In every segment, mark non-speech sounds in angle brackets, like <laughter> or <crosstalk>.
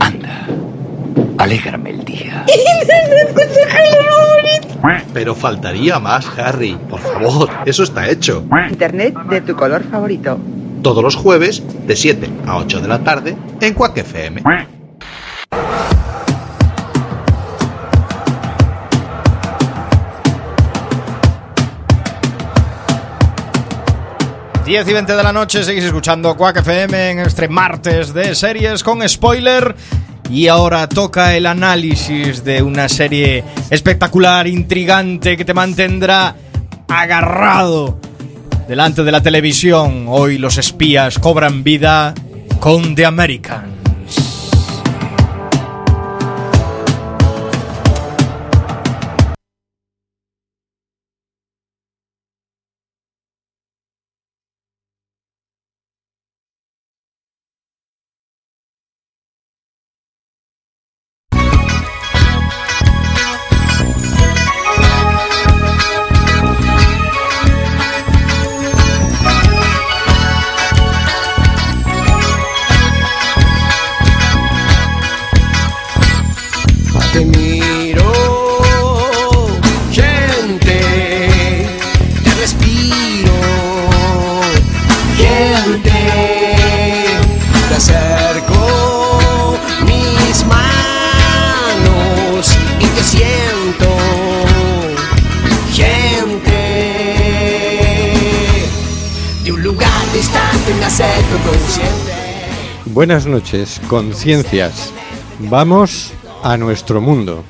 Anda, alégrame el día. <laughs> Pero faltaría más, Harry. Por favor, eso está hecho. Internet de tu color favorito. Todos los jueves, de 7 a 8 de la tarde, en Quack FM. 10 y 20 de la noche seguís escuchando Quack FM en este martes de series con spoiler. Y ahora toca el análisis de una serie espectacular, intrigante, que te mantendrá agarrado delante de la televisión. Hoy los espías cobran vida con The American. Buenas noches, conciencias. Vamos a nuestro mundo.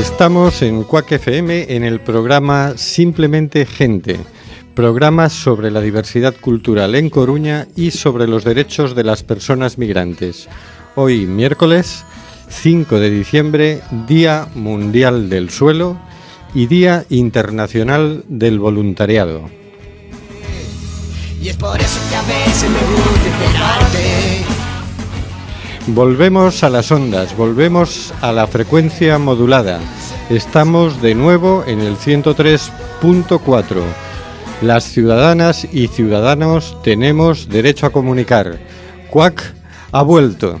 Estamos en Cuac FM en el programa Simplemente Gente, programa sobre la diversidad cultural en Coruña y sobre los derechos de las personas migrantes. Hoy, miércoles 5 de diciembre, Día Mundial del Suelo y Día Internacional del Voluntariado. Volvemos a las ondas, volvemos a la frecuencia modulada. Estamos de nuevo en el 103.4. Las ciudadanas y ciudadanos tenemos derecho a comunicar. Cuac ha vuelto.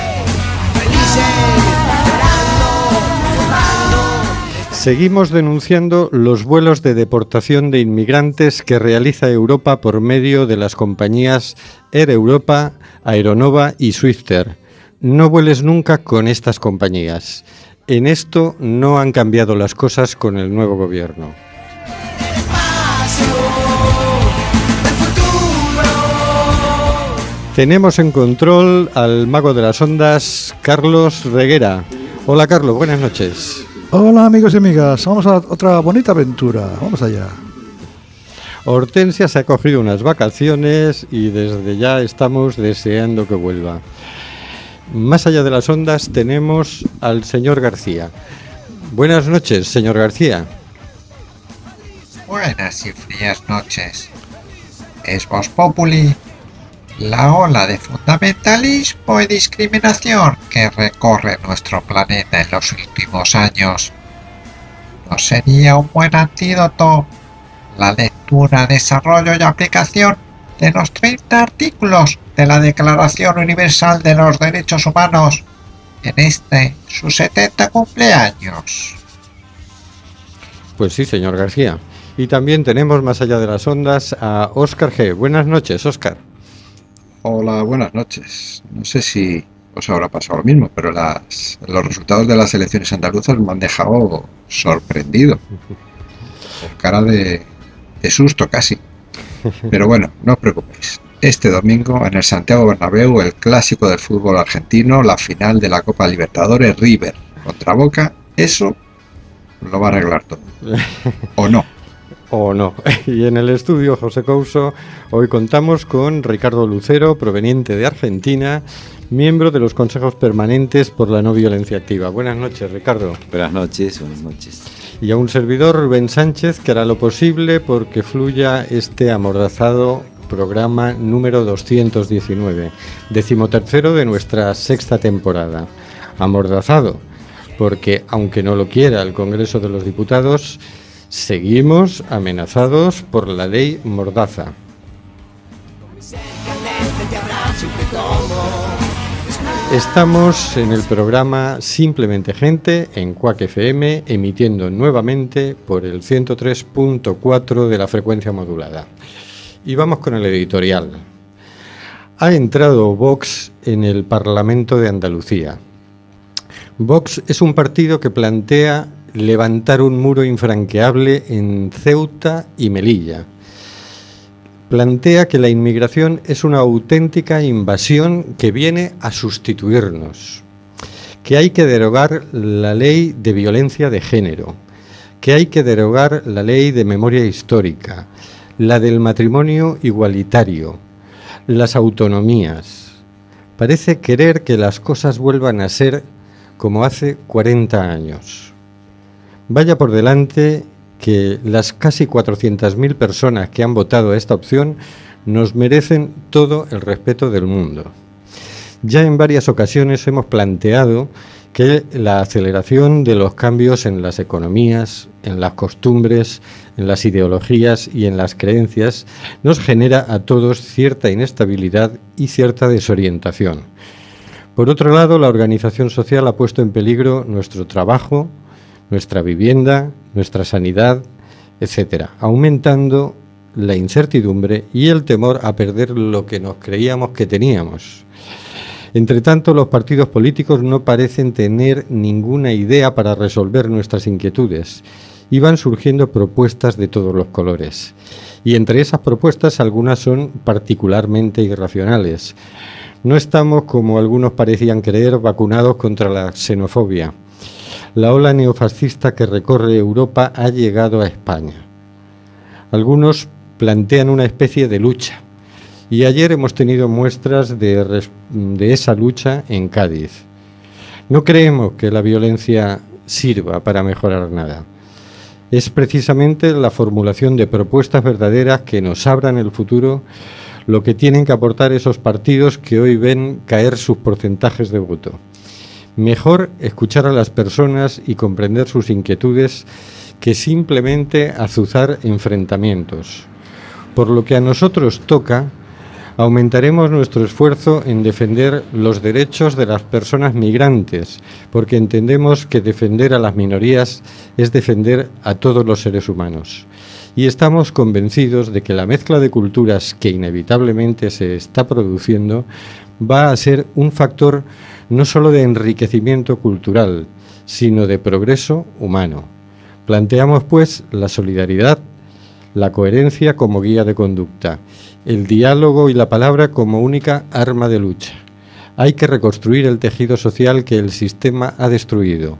Seguimos denunciando los vuelos de deportación de inmigrantes que realiza Europa por medio de las compañías Air Europa, Aeronova y Swifter. No vueles nunca con estas compañías. En esto no han cambiado las cosas con el nuevo gobierno. Tenemos en control al mago de las ondas, Carlos Reguera. Hola Carlos, buenas noches. Hola amigos y amigas, vamos a otra bonita aventura, vamos allá. Hortensia se ha cogido unas vacaciones y desde ya estamos deseando que vuelva. Más allá de las ondas tenemos al señor García. Buenas noches, señor García. Buenas y frías noches. Es Vos Populi la ola de fundamentalismo y discriminación que recorre nuestro planeta en los últimos años. ¿No sería un buen antídoto la lectura, desarrollo y aplicación de los 30 artículos de la Declaración Universal de los Derechos Humanos en este su 70 cumpleaños? Pues sí, señor García. Y también tenemos más allá de las ondas a Óscar G. Buenas noches, Óscar. Hola, buenas noches. No sé si os habrá pasado lo mismo, pero las, los resultados de las elecciones andaluzas me han dejado sorprendido. Con cara de, de susto casi. Pero bueno, no os preocupéis. Este domingo en el Santiago Bernabéu, el clásico del fútbol argentino, la final de la Copa Libertadores River contra Boca, eso lo va a arreglar todo. ¿O no? O no. <laughs> Y en el estudio José Couso, hoy contamos con Ricardo Lucero, proveniente de Argentina, miembro de los consejos permanentes por la no violencia activa. Buenas noches, Ricardo. Buenas noches, buenas noches. Y a un servidor, Rubén Sánchez, que hará lo posible porque fluya este amordazado programa número 219, decimotercero de nuestra sexta temporada. Amordazado, porque aunque no lo quiera el Congreso de los Diputados, seguimos amenazados por la ley Mordaza. Estamos en el programa Simplemente Gente en Cuac FM, emitiendo nuevamente por el 103.4 de la frecuencia modulada. Y vamos con el editorial. Ha entrado Vox en el Parlamento de Andalucía. Vox es un partido que plantea levantar un muro infranqueable en Ceuta y Melilla. Plantea que la inmigración es una auténtica invasión que viene a sustituirnos, que hay que derogar la ley de violencia de género, que hay que derogar la ley de memoria histórica, la del matrimonio igualitario, las autonomías. Parece querer que las cosas vuelvan a ser como hace 40 años. Vaya por delante que las casi 400.000 personas que han votado a esta opción nos merecen todo el respeto del mundo. Ya en varias ocasiones hemos planteado que la aceleración de los cambios en las economías, en las costumbres, en las ideologías y en las creencias nos genera a todos cierta inestabilidad y cierta desorientación. Por otro lado, la organización social ha puesto en peligro nuestro trabajo, nuestra vivienda, nuestra sanidad, etcétera, aumentando la incertidumbre y el temor a perder lo que nos creíamos que teníamos. Entre tanto, los partidos políticos no parecen tener ninguna idea para resolver nuestras inquietudes y van surgiendo propuestas de todos los colores. Y entre esas propuestas algunas son particularmente irracionales. No estamos, como algunos parecían creer, vacunados contra la xenofobia la ola neofascista que recorre Europa ha llegado a España. Algunos plantean una especie de lucha y ayer hemos tenido muestras de, esa lucha en Cádiz. No creemos que la violencia sirva para mejorar nada. Es precisamente la formulación de propuestas verdaderas que nos abran el futuro lo que tienen que aportar esos partidos que hoy ven caer sus porcentajes de voto. Mejor escuchar a las personas y comprender sus inquietudes que simplemente azuzar enfrentamientos. Por lo que a nosotros toca, aumentaremos nuestro esfuerzo en defender los derechos de las personas migrantes, porque entendemos que defender a las minorías es defender a todos los seres humanos. Y estamos convencidos de que la mezcla de culturas que inevitablemente se está produciendo va a ser un factor no solo de enriquecimiento cultural, sino de progreso humano. Planteamos, pues, la solidaridad, la coherencia como guía de conducta, el diálogo y la palabra como única arma de lucha. Hay que reconstruir el tejido social que el sistema ha destruido.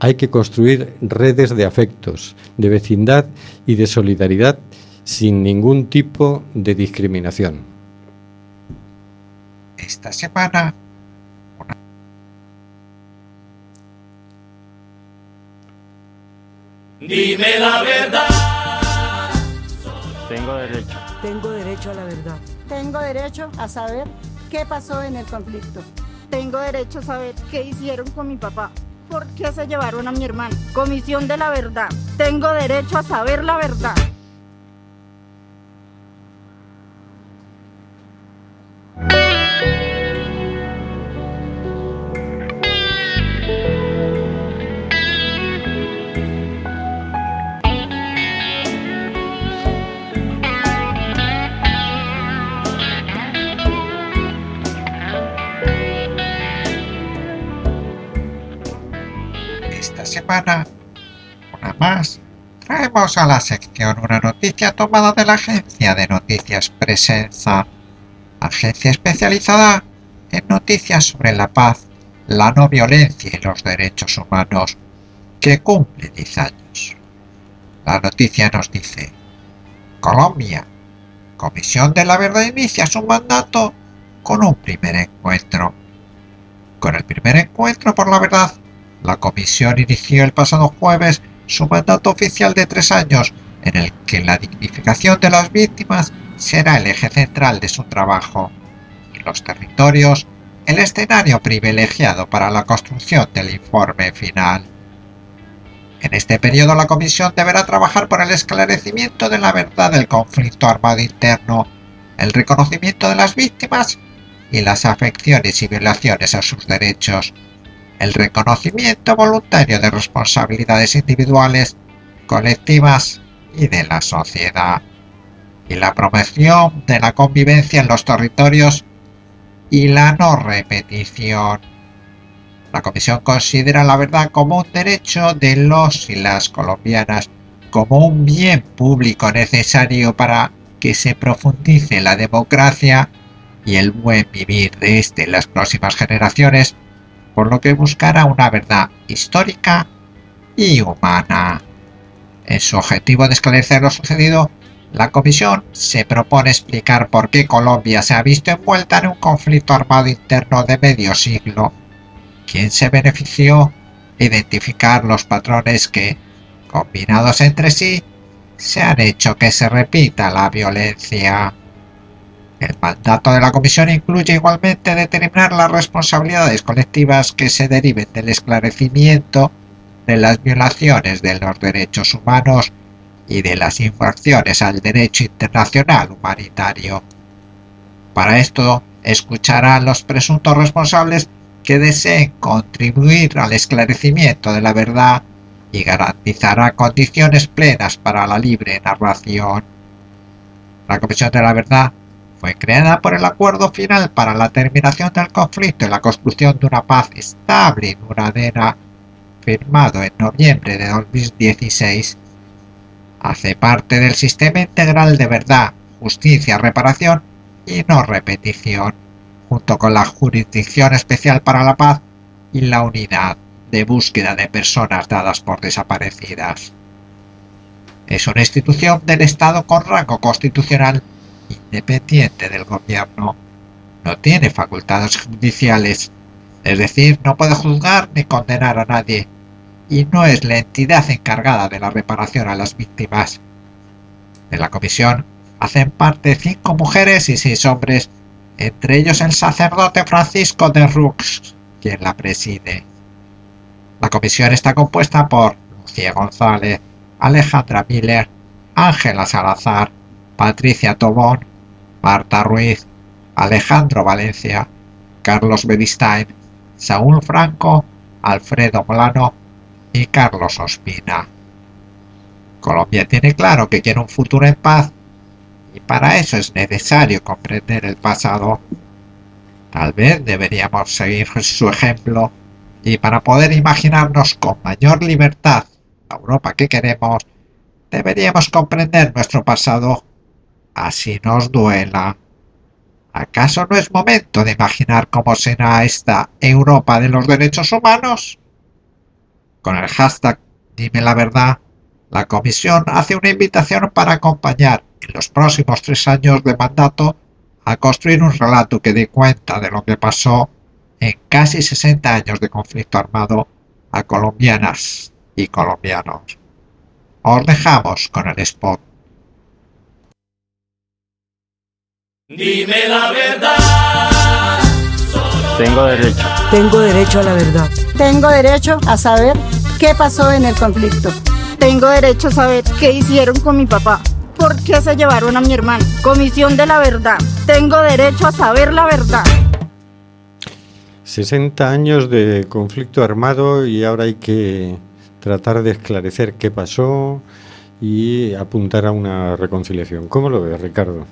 Hay que construir redes de afectos, de vecindad y de solidaridad sin ningún tipo de discriminación. Esta semana Dime la verdad. Tengo derecho. Tengo derecho a la verdad. Tengo derecho a saber qué pasó en el conflicto. Tengo derecho a saber qué hicieron con mi papá. ¿Por qué se llevaron a mi hermano? Comisión de la verdad. Tengo derecho a saber la verdad. Semana, una más, traemos a la sección una noticia tomada de la agencia de noticias Presenza, agencia especializada en noticias sobre la paz, la no violencia y los derechos humanos, que cumple 10 años. La noticia nos dice, Colombia. Comisión de la Verdad inicia su mandato con un primer encuentro. Con el primer encuentro por la verdad, la comisión inició el pasado jueves su mandato oficial de tres años, en el que la dignificación de las víctimas será el eje central de su trabajo, y los territorios el escenario privilegiado para la construcción del informe final. En este periodo la Comisión deberá trabajar por el esclarecimiento de la verdad del conflicto armado interno, el reconocimiento de las víctimas y las afecciones y violaciones a sus derechos, el reconocimiento voluntario de responsabilidades individuales, colectivas y de la sociedad, y la promoción de la convivencia en los territorios y la no repetición. La Comisión considera la verdad como un derecho de los y las colombianas, como un bien público necesario para que se profundice la democracia y el buen vivir de este las próximas generaciones, por lo que buscará una verdad histórica y humana. En su objetivo de esclarecer lo sucedido, la Comisión se propone explicar por qué Colombia se ha visto envuelta en un conflicto armado interno de medio siglo, quién se benefició, identificar los patrones que, combinados entre sí, se han hecho que se repita la violencia. El mandato de la Comisión incluye igualmente determinar las responsabilidades colectivas que se deriven del esclarecimiento de las violaciones de los derechos humanos y de las infracciones al derecho internacional humanitario. Para esto, escuchará a los presuntos responsables que deseen contribuir al esclarecimiento de la verdad y garantizará condiciones plenas para la libre narración. La Comisión de la Verdad fue creada por el acuerdo final para la terminación del conflicto y la construcción de una paz estable y duradera, firmado en noviembre de 2016 hace parte del sistema integral de verdad, justicia, reparación y no repetición, junto con la Jurisdicción Especial para la Paz y la Unidad de Búsqueda de Personas dadas por desaparecidas. Es una institución del Estado con rango constitucional independiente del gobierno. No tiene facultades judiciales, es decir, no puede juzgar ni condenar a nadie, y no es la entidad encargada de la reparación a las víctimas. De la comisión hacen parte cinco mujeres y seis hombres, entre ellos el sacerdote Francisco de Rux, quien la preside. La comisión está compuesta por Lucía González, Alejandra Miller, Ángela Salazar, Patricia Tobón, Marta Ruiz, Alejandro Valencia, Carlos Bedistain, Saúl Franco, Alfredo Molano y Carlos Ospina. Colombia tiene claro que quiere un futuro en paz y para eso es necesario comprender el pasado. Tal vez deberíamos seguir su ejemplo y para poder imaginarnos con mayor libertad la Europa que queremos, deberíamos comprender nuestro pasado, así nos duela. ¿Acaso no es momento de imaginar cómo será esta Europa de los derechos humanos? Con el hashtag Dime la verdad, la Comisión hace una invitación para acompañar en los próximos tres años de mandato a construir un relato que dé cuenta de lo que pasó en casi 60 años de conflicto armado a colombianas y colombianos. Os dejamos con el spot. Dime la verdad. Tengo derecho. Tengo derecho a la verdad. Tengo derecho a saber qué pasó en el conflicto. Tengo derecho a saber qué hicieron con mi papá. ¿Por qué se llevaron a mi hermano? Comisión de la verdad. Tengo derecho a saber la verdad. 60 años de conflicto armado y ahora hay que tratar de esclarecer qué pasó y apuntar a una reconciliación. ¿Cómo lo ves, Ricardo?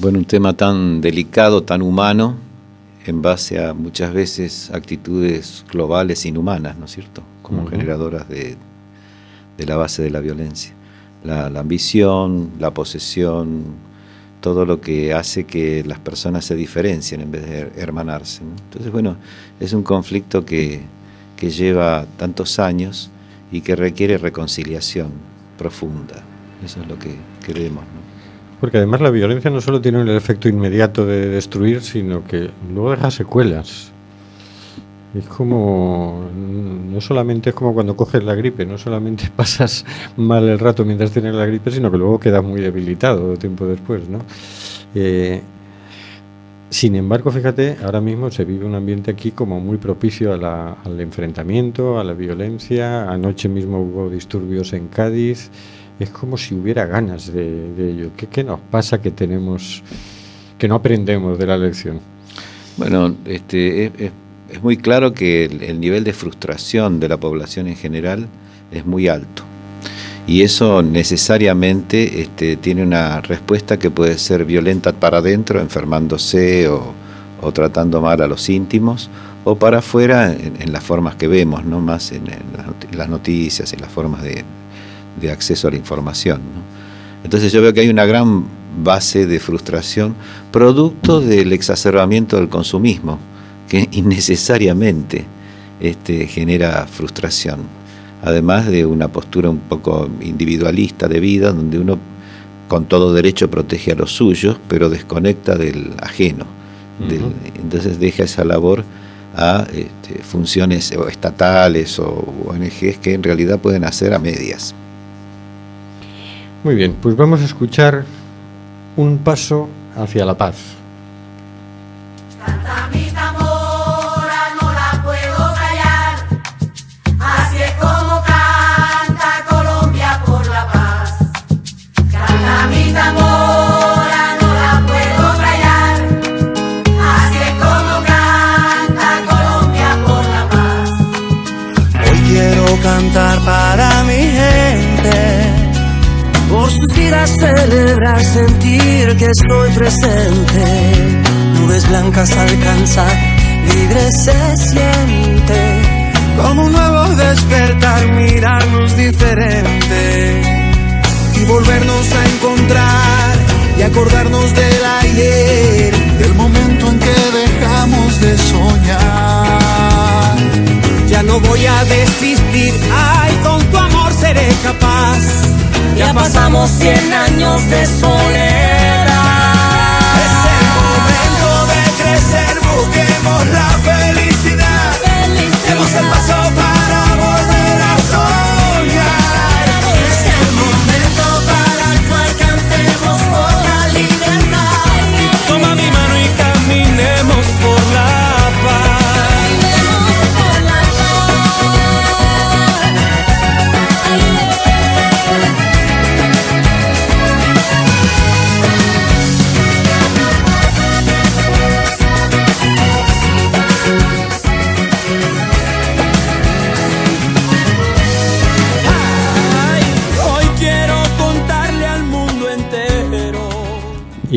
Bueno, un tema tan delicado, tan humano, en base a muchas veces actitudes globales inhumanas, ¿no es cierto? Como generadoras de, de la base de la violencia. La, la ambición, la posesión, todo lo que hace que las personas se diferencien en vez de hermanarse. ¿no? Entonces, bueno, es un conflicto que, que lleva tantos años y que requiere reconciliación profunda. Eso es lo que queremos. ¿no? Porque además la violencia no solo tiene el efecto inmediato de destruir, sino que luego deja secuelas. Es como, no solamente es como cuando coges la gripe, no solamente <laughs> pasas mal el rato mientras tienes la gripe, sino que luego quedas muy debilitado tiempo después, ¿no? Eh, sin embargo, fíjate, ahora mismo se vive un ambiente aquí como muy propicio a la- al enfrentamiento, a la violencia. Anoche mismo hubo disturbios en Cádiz. Es como si hubiera ganas de, de ello. ¿Qué, qué nos pasa que tenemos, que no aprendemos de la lección? Bueno, este, es, es- es muy claro que el, el nivel de frustración de la población en general es muy alto. Y eso necesariamente este, tiene una respuesta que puede ser violenta para adentro, enfermándose o, o tratando mal a los íntimos, o para afuera en, en las formas que vemos, no más en, en las noti- las noticias, en las formas de, de acceso a la información. ¿no? Entonces yo veo que hay una gran base de frustración producto del exacerbamiento del consumismo, que <laughs> innecesariamente este, genera frustración, además de una postura un poco individualista de vida, donde uno con todo derecho protege a los suyos, pero desconecta del ajeno. del- entonces deja esa labor a este, funciones o estatales o ONGs que en realidad pueden hacer a medias. Muy bien, pues vamos a escuchar un paso hacia la paz. Vidas celebrar, sentir que estoy presente. Nubes blancas alcanzar, libre se siente, como un nuevo despertar, mirarnos diferente y volvernos a encontrar y acordarnos del ayer, del momento en que dejamos de soñar. Ya no voy a desistir, ay, con tu amor seré capaz. Ya pasamos 100 años de soledad. Es el momento de crecer, busquemos la felicidad. Demos el paso para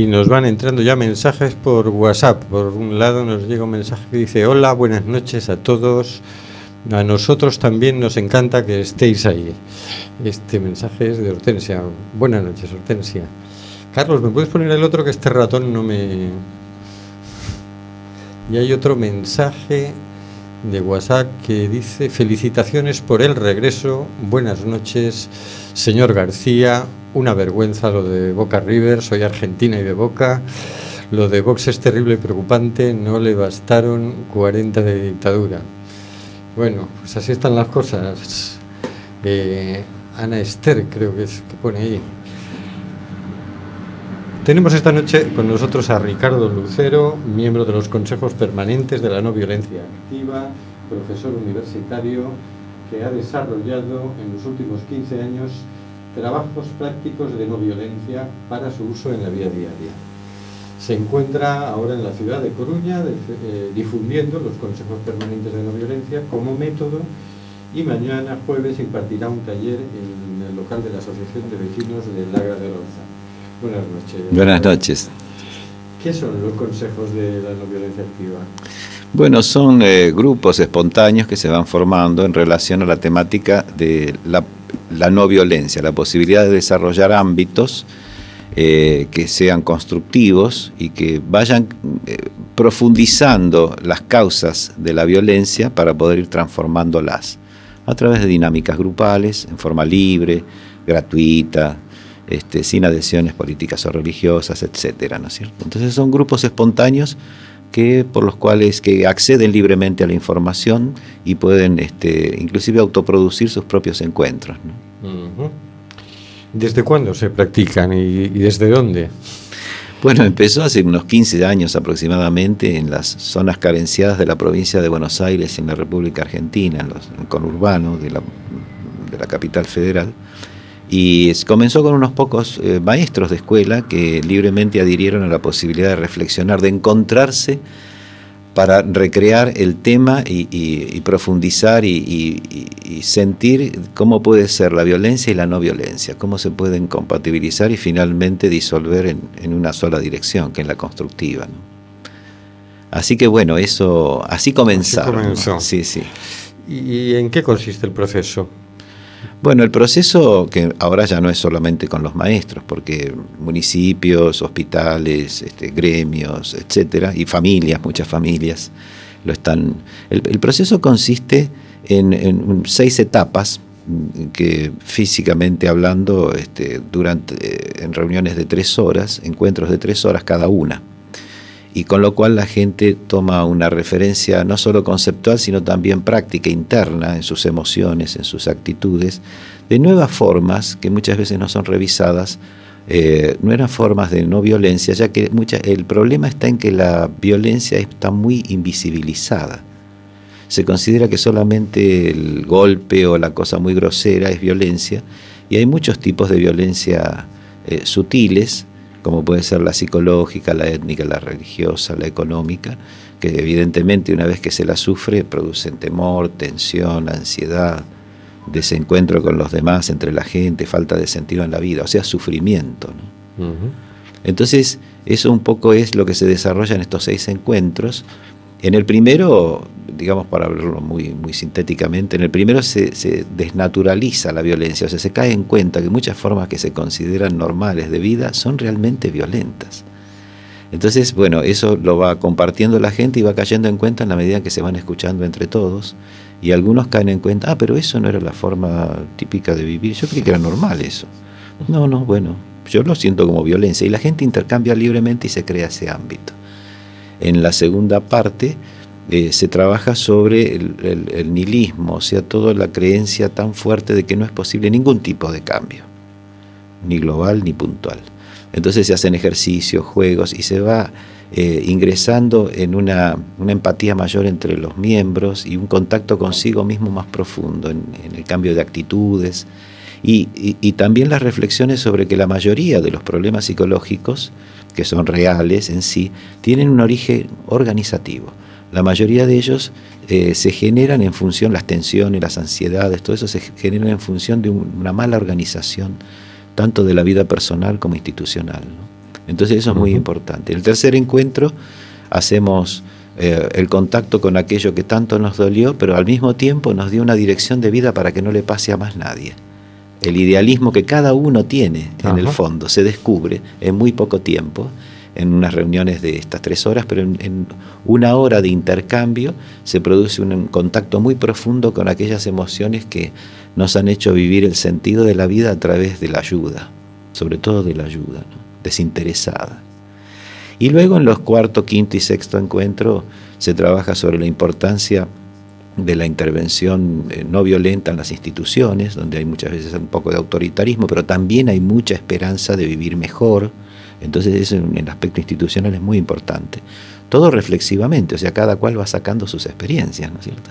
Y nos van entrando ya mensajes por WhatsApp. Por un lado nos llega un mensaje que dice, hola, buenas noches a todos. A nosotros también nos encanta que estéis ahí. Este mensaje es de Hortensia. Buenas noches, Hortensia. Carlos, ¿me puedes poner el otro que este ratón no me... Y hay otro mensaje de WhatsApp que dice felicitaciones por el regreso, buenas noches, señor García, una vergüenza lo de Boca River, soy argentina y de Boca, lo de Vox es terrible y preocupante, no le bastaron 40 de dictadura. Bueno, pues así están las cosas. Eh, Ana Esther creo que es que pone ahí. Tenemos esta noche con nosotros a Ricardo Lucero, miembro de los consejos permanentes de la no violencia activa, profesor universitario que ha desarrollado en los últimos 15 años trabajos prácticos de no violencia para su uso en la vida diaria. Se encuentra ahora en la ciudad de Coruña eh, difundiendo los consejos permanentes de no violencia como método y mañana jueves impartirá un taller en el local de la Asociación de Vecinos de Lagra de Loza. Buenas noches. Buenas noches. ¿Qué son los consejos de la no violencia activa? Bueno, son eh, grupos espontáneos que se van formando en relación a la temática de la, la no violencia, la posibilidad de desarrollar ámbitos eh, que sean constructivos y que vayan eh, profundizando las causas de la violencia para poder ir transformándolas a través de dinámicas grupales, en forma libre, gratuita, este, sin adhesiones políticas o religiosas, etcétera, ¿no es cierto? Entonces son grupos espontáneos que por los cuales que acceden libremente a la información y pueden este, inclusive autoproducir sus propios encuentros. ¿no? ¿Desde cuándo se practican y, y desde dónde? Bueno, empezó hace unos 15 años aproximadamente en las zonas carenciadas de la provincia de Buenos Aires en la República Argentina, en los en el conurbano de la, de la capital federal. Y comenzó con unos pocos eh, maestros de escuela que libremente adhirieron a la posibilidad de reflexionar, de encontrarse para recrear el tema y, y- y profundizar y, sentir cómo puede ser la violencia y la no violencia, cómo se pueden compatibilizar y finalmente disolver en, en una sola dirección, que es la constructiva. ¿no? Así que bueno, eso, así comenzaron. Sí, sí. ¿Y en qué consiste el proceso? Bueno, el proceso que ahora ya no es solamente con los maestros, porque municipios, hospitales, este, gremios, etcétera, y familias, muchas familias lo están. El, proceso consiste en, seis etapas mm, que físicamente hablando, este, durante eh, en reuniones de tres horas, encuentros de tres horas cada una y con lo cual la gente toma una referencia no solo conceptual, sino también práctica interna en sus emociones, en sus actitudes, de nuevas formas que muchas veces no son revisadas, eh, nuevas formas de no violencia, ya que el problema está en que la violencia está muy invisibilizada. Se considera que solamente el golpe o la cosa muy grosera es violencia, y hay muchos tipos de violencia eh, sutiles, como puede ser la psicológica, la étnica, la religiosa, la económica, que evidentemente una vez que se la sufre producen temor, tensión, ansiedad, desencuentro con los demás, entre la gente, falta de sentido en la vida, o sea, sufrimiento. ¿no? Entonces, eso un poco es lo que se desarrolla en estos seis encuentros. En el primero, digamos para hablarlo muy, sintéticamente, en el primero se, se desnaturaliza la violencia, o sea, se cae en cuenta que muchas formas que se consideran normales de vida son realmente violentas. Entonces, bueno, eso lo va compartiendo la gente y va cayendo en cuenta en la medida que se van escuchando entre todos. Y algunos caen en cuenta, ah, pero eso no era la forma típica de vivir, yo creí que era normal eso. No, no, bueno, yo lo siento como violencia y la gente intercambia libremente y se crea ese ámbito. En la segunda parte eh, se trabaja sobre el, nihilismo, o sea, toda la creencia tan fuerte de que no es posible ningún tipo de cambio, ni global ni puntual. Entonces se hacen ejercicios, juegos y se va eh, ingresando en una, empatía mayor entre los miembros y un contacto consigo mismo más profundo en el cambio de actitudes y, y- y también las reflexiones sobre que la mayoría de los problemas psicológicos, que son reales en sí, tienen un origen organizativo. La mayoría de ellos eh, se generan en función, las tensiones, las ansiedades, todo eso se generan en función de un- una mala organización, tanto de la vida personal como institucional. ¿no? Entonces eso es muy importante. En el tercer encuentro hacemos eh, el contacto con aquello que tanto nos dolió, pero al mismo tiempo nos dio una dirección de vida para que no le pase a más nadie. El idealismo que cada uno tiene en el fondo se descubre en muy poco tiempo, en unas reuniones de estas tres horas, pero en, en una hora de intercambio se produce un contacto muy profundo con aquellas emociones que nos han hecho vivir el sentido de la vida a través de la ayuda, sobre todo de la ayuda, ¿no? desinteresada. Y luego en los cuarto, quinto y sexto encuentro se trabaja sobre la importancia de la intervención eh, no violenta en las instituciones, donde hay muchas veces un poco de autoritarismo, pero también hay mucha esperanza de vivir mejor. Entonces eso en el aspecto institucional es muy importante. Todo reflexivamente, o sea, cada cual va sacando sus experiencias, ¿no es cierto?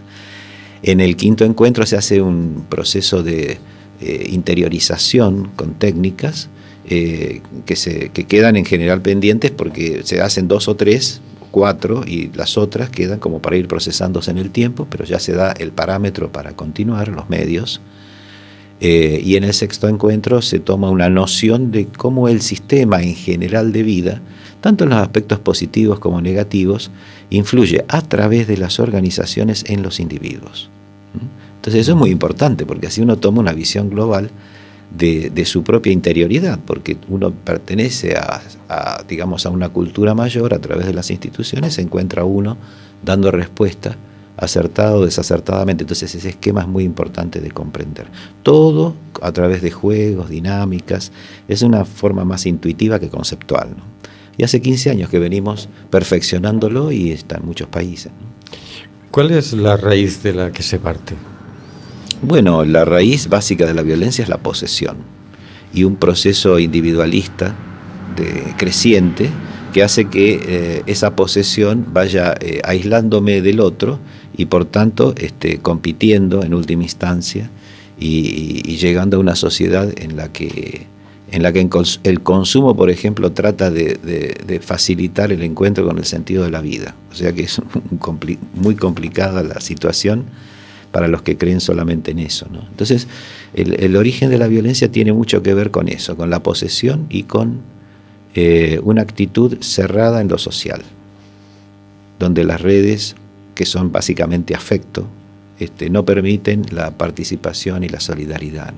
En el quinto encuentro se hace un proceso de eh, interiorización con técnicas eh, que, se, que quedan en general pendientes porque se hacen dos o tres, cuatro, y las otras quedan como para ir procesándose en el tiempo, pero ya se da el parámetro para continuar, los medios. Eh, y en el sexto encuentro se toma una noción de cómo el sistema en general de vida, tanto en los aspectos positivos como negativos, influye a través de las organizaciones en los individuos. ¿Mm? Entonces eso es muy importante porque así uno toma una visión global de, su propia interioridad, porque uno pertenece a, digamos, a una cultura mayor a través de las instituciones, se encuentra uno dando respuesta acertado o desacertadamente. Entonces ese esquema es muy importante de comprender. Todo a través de juegos, dinámicas, es una forma más intuitiva que conceptual. Y hace 15 años que venimos perfeccionándolo y está en muchos países. ¿Cuál es la raíz de la que se parte? Bueno, la raíz básica de la violencia es la posesión y un proceso individualista creciente que hace que eh, esa posesión vaya eh, aislándome del otro y por tanto este, compitiendo en última instancia y, llegando a una sociedad en la que en la que el consumo, por ejemplo, trata de, facilitar el encuentro con el sentido de la vida. O sea que es muy complicada la situación para los que creen solamente en eso. ¿no? Entonces, el, origen de la violencia tiene mucho que ver con eso, con la posesión y con eh, una actitud cerrada en lo social, donde las redes, que son básicamente afecto, este, no permiten la participación y la solidaridad.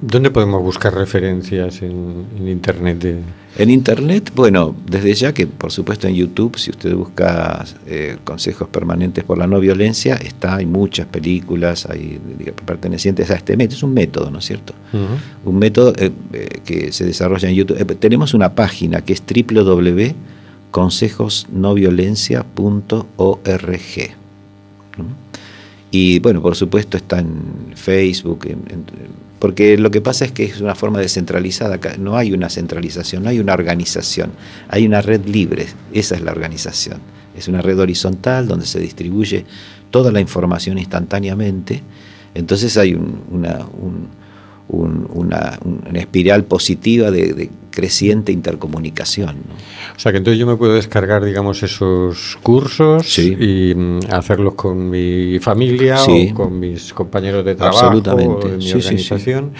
¿Dónde podemos buscar referencias en, en, Internet? De... En Internet, bueno, desde ya que por supuesto en YouTube, si usted busca eh, consejos permanentes por la no violencia, está, hay muchas películas hay, digamos, pertenecientes a este método. Es un método, ¿no es cierto? Uh -huh. Un método eh, eh, que se desarrolla en YouTube. tenemos una página que es www.consejosnoviolencia.org. Y bueno, por supuesto está en Facebook, en, en, porque lo que pasa es que es una forma descentralizada, no hay una centralización, no hay una organización, hay una red libre, esa es la organización. Es una red horizontal donde se distribuye toda la información instantáneamente, entonces hay un, una, un, un, una, una, espiral positiva de, de creciente intercomunicación. ¿no? O sea que entonces yo me puedo descargar, digamos, esos cursos sí. y mm, hacerlos con mi familia sí. o con mis compañeros de trabajo o en mi sí, organización.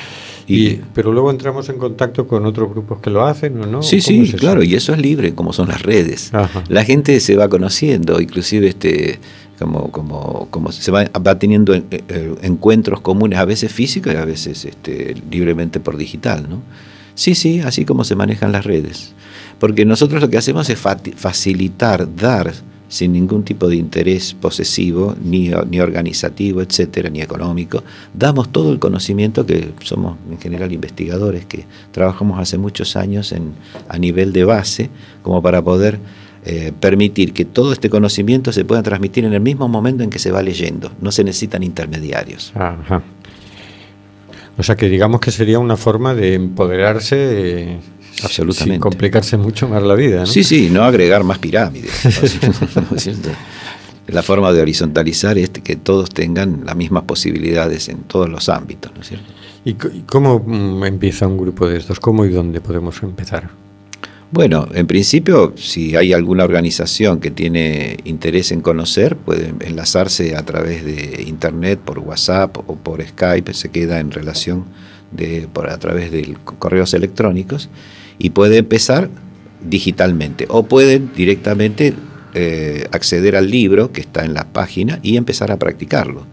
Y, y, pero luego entramos en contacto con otros grupos que lo hacen, ¿o no? Sí, sí, es claro, y eso es libre, como son las redes. Ajá. La gente se va conociendo, inclusive este como, como, como se va, va teniendo en, eh, encuentros comunes, a veces físicos y a veces este, libremente por digital, ¿no? Sí, sí, así como se manejan las redes. Porque nosotros lo que hacemos es facilitar, dar, sin ningún tipo de interés posesivo, ni, ni organizativo, etcétera, ni económico, damos todo el conocimiento que somos en general investigadores, que trabajamos hace muchos años en, a nivel de base, como para poder eh, permitir que todo este conocimiento se pueda transmitir en el mismo momento en que se va leyendo. No se necesitan intermediarios. Ajá. O sea que digamos que sería una forma de empoderarse eh, Absolutamente. sin complicarse mucho más la vida. ¿no? Sí, sí, no agregar más pirámides. ¿no es cierto? La forma de horizontalizar es que todos tengan las mismas posibilidades en todos los ámbitos, ¿no es cierto? ¿Y cómo mm, empieza un grupo de estos? ¿Cómo y dónde podemos empezar? Bueno, en principio, si hay alguna organización que tiene interés en conocer, puede enlazarse a través de Internet, por WhatsApp o por Skype, se queda en relación de, por, a través de correos electrónicos y puede empezar digitalmente o pueden directamente eh, acceder al libro que está en la página y empezar a practicarlo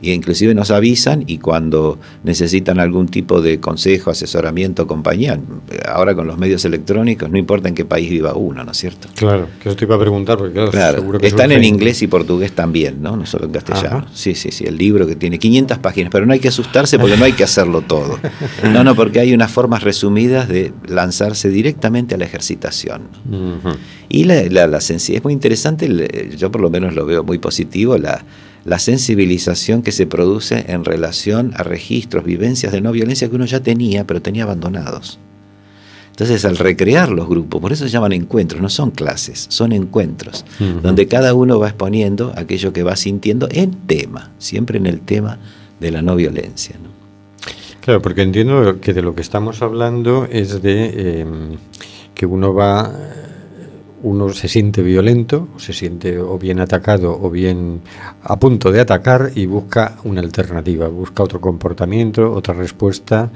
y inclusive nos avisan y cuando necesitan algún tipo de consejo, asesoramiento, compañía, ahora con los medios electrónicos, no importa en qué país viva uno, ¿no es cierto? Claro, que eso te iba a preguntar, porque claro, claro seguro que están en inglés y portugués también, ¿no? No solo en castellano. Ajá. Sí, sí, sí, el libro que tiene 500 páginas, pero no hay que asustarse porque no hay que hacerlo todo. No, no, porque hay unas formas resumidas de lanzarse directamente a la ejercitación. Uh -huh. Y la, la, la sencillez es muy interesante, yo por lo menos lo veo muy positivo, la la sensibilización que se produce en relación a registros, vivencias de no violencia que uno ya tenía, pero tenía abandonados. Entonces, al recrear los grupos, por eso se llaman encuentros, no son clases, son encuentros, uh -huh. donde cada uno va exponiendo aquello que va sintiendo en tema, siempre en el tema de la no violencia. ¿no? Claro, porque entiendo que de lo que estamos hablando es de eh, que uno va uno se siente violento, se siente o bien atacado o bien a punto de atacar y busca una alternativa, busca otro comportamiento, otra respuesta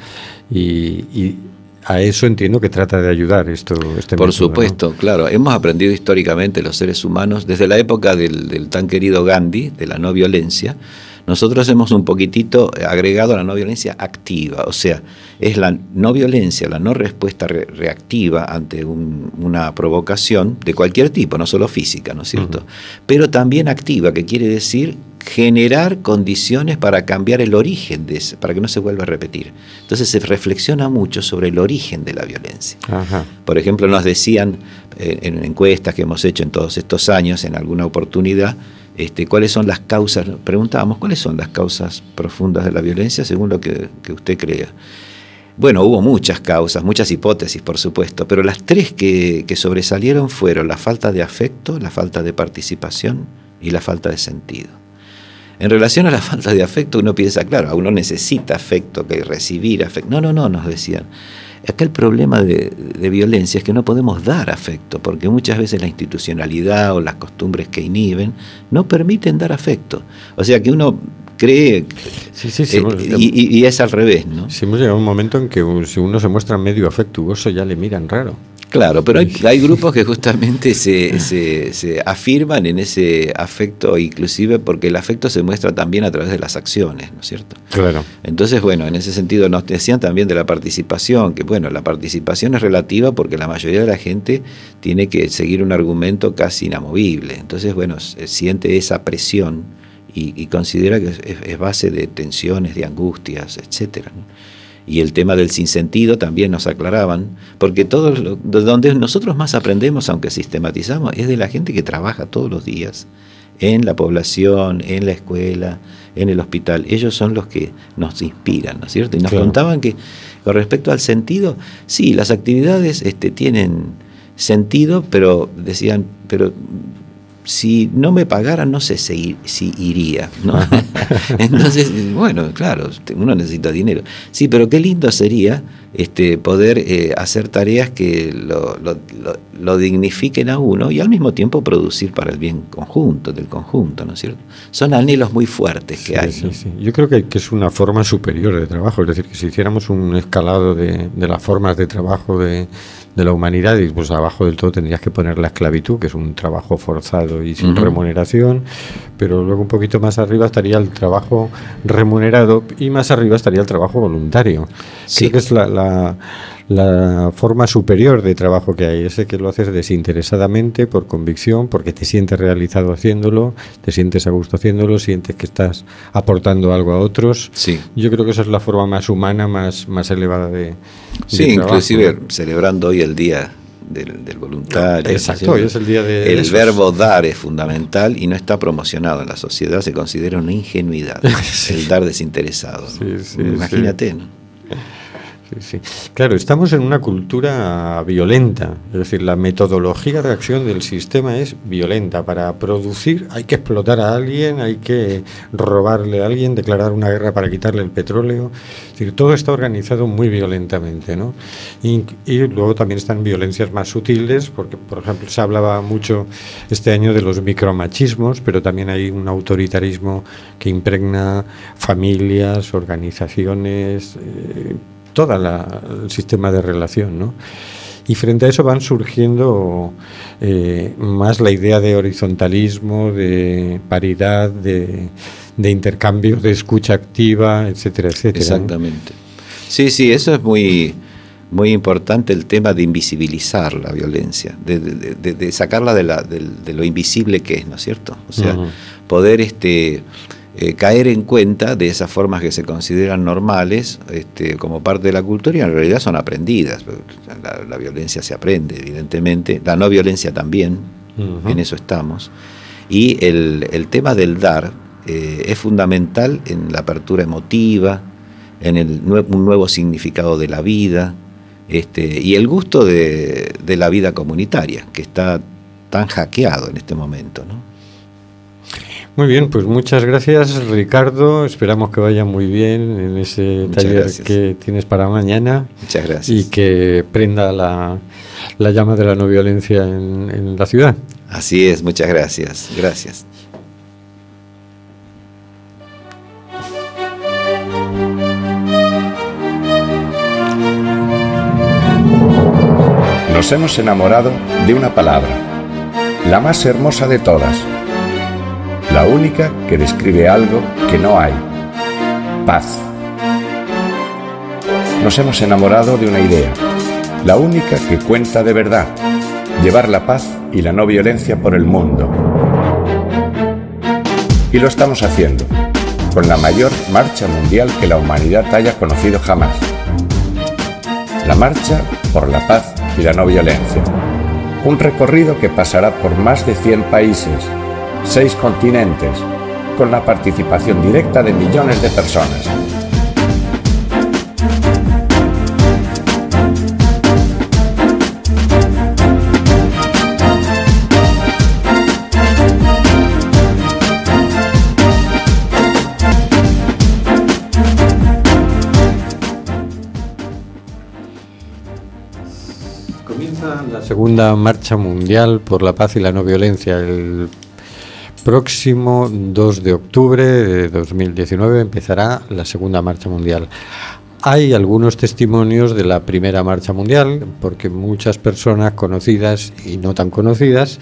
y, y a eso entiendo que trata de ayudar esto. Este Por método, supuesto, ¿no? claro. Hemos aprendido históricamente los seres humanos, desde la época del, del, tan querido Gandhi, de la no violencia, Nosotros hemos un poquitito agregado la no violencia activa, o sea, es la no violencia, la no respuesta re- reactiva ante un- una provocación de cualquier tipo, no solo física, ¿no es cierto? Pero también activa, que quiere decir generar condiciones para cambiar el origen de ese, para que no se vuelva a repetir. Entonces se reflexiona mucho sobre el origen de la violencia. Ajá. Por ejemplo, nos decían eh, en encuestas que hemos hecho en todos estos años, en alguna oportunidad, este, cuáles son las causas, preguntábamos, ¿cuáles son las causas profundas de la violencia según lo que, usted crea? Bueno, hubo muchas causas, muchas hipótesis, por supuesto, pero las tres que, sobresalieron fueron la falta de afecto, la falta de participación y la falta de sentido. En relación a la falta de afecto, uno piensa, claro, uno necesita afecto, que recibir afecto. No, no, no, nos decían. Acá el problema de, de violencia es que no podemos dar afecto, porque muchas veces la institucionalidad o las costumbres que inhiben no permiten dar afecto. O sea que uno cree Sí, sí, sí, eh, y, es al revés, ¿no? Si hemos llegado a un momento en que si uno se muestra medio afectuoso ya le miran raro. Claro, pero hay, hay grupos que justamente <laughs> se, se- se afirman en ese afecto, inclusive porque el afecto se muestra también a través de las acciones, ¿no es cierto? Claro. Entonces, bueno, en ese sentido nos decían también de la participación, que bueno, la participación es relativa porque la mayoría de la gente tiene que seguir un argumento casi inamovible. Entonces, bueno, se siente esa presión y, y considera que es, es base de tensiones, de angustias, etcétera. ¿no? Y el tema del sinsentido también nos aclaraban, porque todo lo- de donde nosotros más aprendemos, aunque sistematizamos, es de la gente que trabaja todos los días en la población, en la escuela, en el hospital. Ellos son los que nos inspiran, ¿no es cierto? Y nos Claro. contaban que con respecto al sentido, sí, las actividades este, tienen sentido, pero decían, pero si no me pagaran, no sé si, ir- si iría. ¿no? <laughs> Entonces, bueno, claro, uno necesita dinero. Sí, pero qué lindo sería este, poder eh, hacer tareas que lo, lo- lo- lo dignifiquen a uno y al mismo tiempo producir para el bien conjunto, del conjunto, ¿no es cierto? Son anhelos muy fuertes que Sí, hay. sí, ¿no? sí. Yo creo que, que es una forma superior de trabajo, es decir, que si hiciéramos un escalado de, de las formas de trabajo de, de la humanidad, y pues abajo del todo tendrías que poner la esclavitud, que es un trabajo forzado y sin remuneración, pero luego un poquito más arriba estaría el trabajo remunerado y más arriba estaría el trabajo voluntario. Sí. Creo que es la, la- la forma superior de trabajo que hay, ese que lo haces desinteresadamente, por convicción, porque te sientes realizado haciéndolo, te sientes a gusto haciéndolo, sientes que estás aportando algo a otros. Sí. Yo creo que esa es la forma más humana, más, más elevada de, Sí, inclusive celebrando hoy el día del, del voluntario. Exacto, ¿no hoy es el día de- El esos. verbo dar es fundamental y no está promocionado en la sociedad, se considera una ingenuidad, <laughs> el dar desinteresado. ¿no? Sí, sí, Imagínate, ¿no? Claro, estamos en una cultura violenta, es decir, la metodología de acción del sistema es violenta. Para producir hay que explotar a alguien, hay que robarle a alguien, declarar una guerra para quitarle el petróleo. Es decir, todo está organizado muy violentamente, ¿no? Y, y luego también están violencias más sutiles, porque, por ejemplo, se hablaba mucho este año de los micromachismos, pero también hay un autoritarismo que impregna familias, organizaciones, eh, todo el sistema de relación, ¿no? Y frente a eso van surgiendo eh, más la idea de horizontalismo, de paridad, de, de intercambio, de escucha activa, etcétera, etcétera. ¿no? Exactamente. Sí, sí, eso es muy, muy importante el tema de invisibilizar la violencia, de, de- de- de sacarla de, la- de lo invisible que es, ¿no es cierto? O sea, Ujú. poder este, eh, caer en cuenta de esas formas que se consideran normales este, como parte de la cultura y en realidad son aprendidas. La, la violencia se aprende, evidentemente, la no violencia también, en eso estamos. Y el, el tema del dar eh, es fundamental en la apertura emotiva, en el nue- un nuevo significado de la vida este, y el gusto de, de la vida comunitaria, que está tan hackeado en este momento. ¿no? Muy bien, pues muchas gracias Ricardo, esperamos que vaya muy bien en ese Muchas taller gracias. que tienes para mañana Muchas gracias. y que prenda la, la llama de la no violencia en, en la ciudad. Así es, muchas gracias. Gracias. Nos hemos enamorado de una palabra, la más hermosa de todas, la única que describe algo que no hay, paz. Nos hemos enamorado de una idea, la única que cuenta de verdad, llevar la paz y la no violencia por el mundo. Y lo estamos haciendo, con la mayor marcha mundial que la humanidad haya conocido jamás. La marcha por la paz y la no violencia. Un recorrido que pasará por más de 100 países, seis continentes, con la participación directa de millones de personas. Comienza la segunda marcha mundial por la paz y la no violencia. El próximo 2 de octubre de 2019 empezará la segunda marcha mundial. Hay algunos testimonios de la primera marcha mundial, porque muchas personas conocidas y no tan conocidas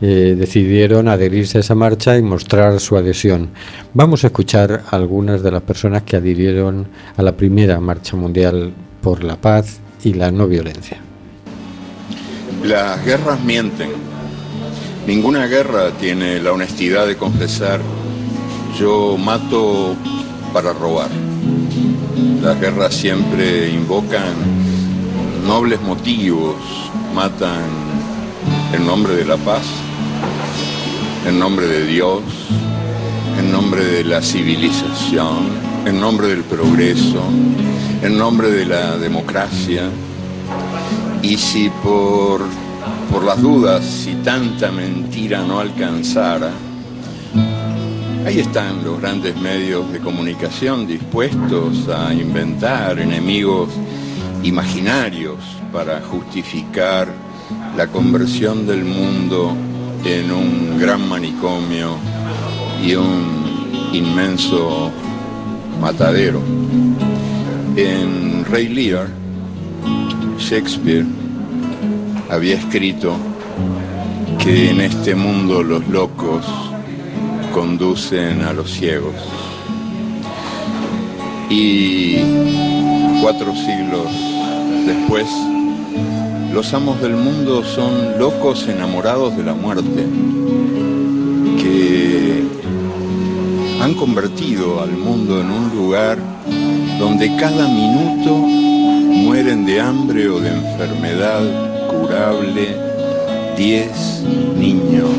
eh, decidieron adherirse a esa marcha y mostrar su adhesión. Vamos a escuchar a algunas de las personas que adhirieron a la primera marcha mundial por la paz y la no violencia. Las guerras mienten. Ninguna guerra tiene la honestidad de confesar yo mato para robar. Las guerras siempre invocan nobles motivos, matan en nombre de la paz, en nombre de Dios, en nombre de la civilización, en nombre del progreso, en nombre de la democracia. Y si por, por las dudas, si tanta mentira no alcanzara, ahí están los grandes medios de comunicación dispuestos a inventar enemigos imaginarios para justificar la conversión del mundo en un gran manicomio y un inmenso matadero. En Rey Lear, Shakespeare había escrito que en este mundo los locos conducen a los ciegos. Y cuatro siglos después, los amos del mundo son locos enamorados de la muerte, que han convertido al mundo en un lugar donde cada minuto mueren de hambre o de enfermedad curable 10 niños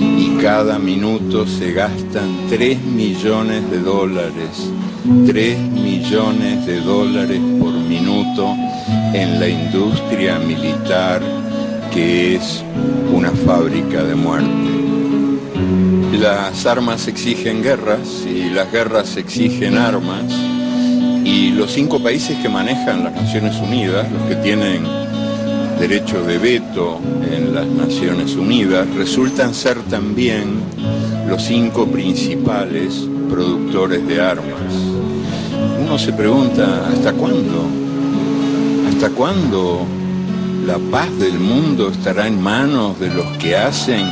y cada minuto se gastan 3 millones de dólares, 3 millones de dólares por minuto en la industria militar que es una fábrica de muerte. Las armas exigen guerras y las guerras exigen armas y los cinco países que manejan las Naciones Unidas, los que tienen derecho de veto en las Naciones Unidas, resultan ser también los cinco principales productores de armas. Uno se pregunta, ¿hasta cuándo? ¿Hasta cuándo la paz del mundo estará en manos de los que hacen